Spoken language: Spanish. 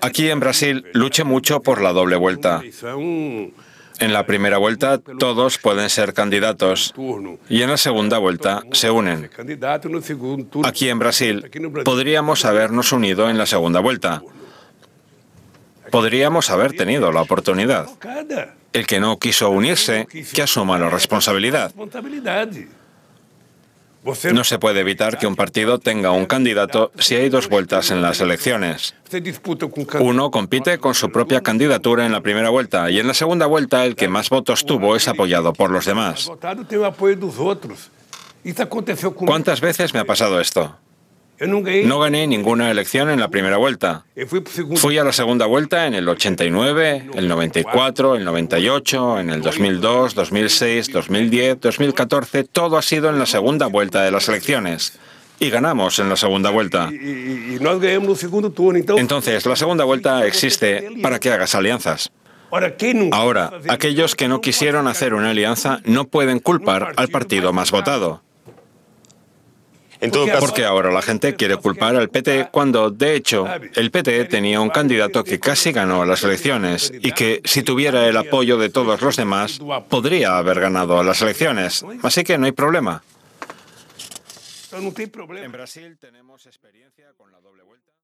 Aquí en Brasil luché mucho por la doble vuelta. En la primera vuelta todos pueden ser candidatos y en la segunda vuelta se unen. Aquí en Brasil podríamos habernos unido en la segunda vuelta. Podríamos haber tenido la oportunidad. El que no quiso unirse, que asuma la responsabilidad. No se puede evitar que un partido tenga un candidato si hay dos vueltas en las elecciones. Uno compite con su propia candidatura en la primera vuelta y en la segunda vuelta el que más votos tuvo es apoyado por los demás. ¿Cuántas veces me ha pasado esto? No gané ninguna elección en la primera vuelta. Eu fui a la segunda vuelta en el 89, el 94, el 98, en el 2002, 2006, 2010, 2014. Todo ha sido en la segunda vuelta de las elecciones. Y ganamos en la segunda vuelta. Entonces, la segunda vuelta existe para que hagas alianzas. Ahora, aquellos que no quisieron hacer una alianza no pueden culpar al partido más votado. En todo caso, Porque ahora la gente quiere culpar al PT cuando, de hecho, el PT tenía un candidato que casi ganó las elecciones y que, si tuviera el apoyo de todos los demás, podría haber ganado las elecciones. Así que no hay problema. Problema. Brasil tenemos experiencia con la doble vuelta.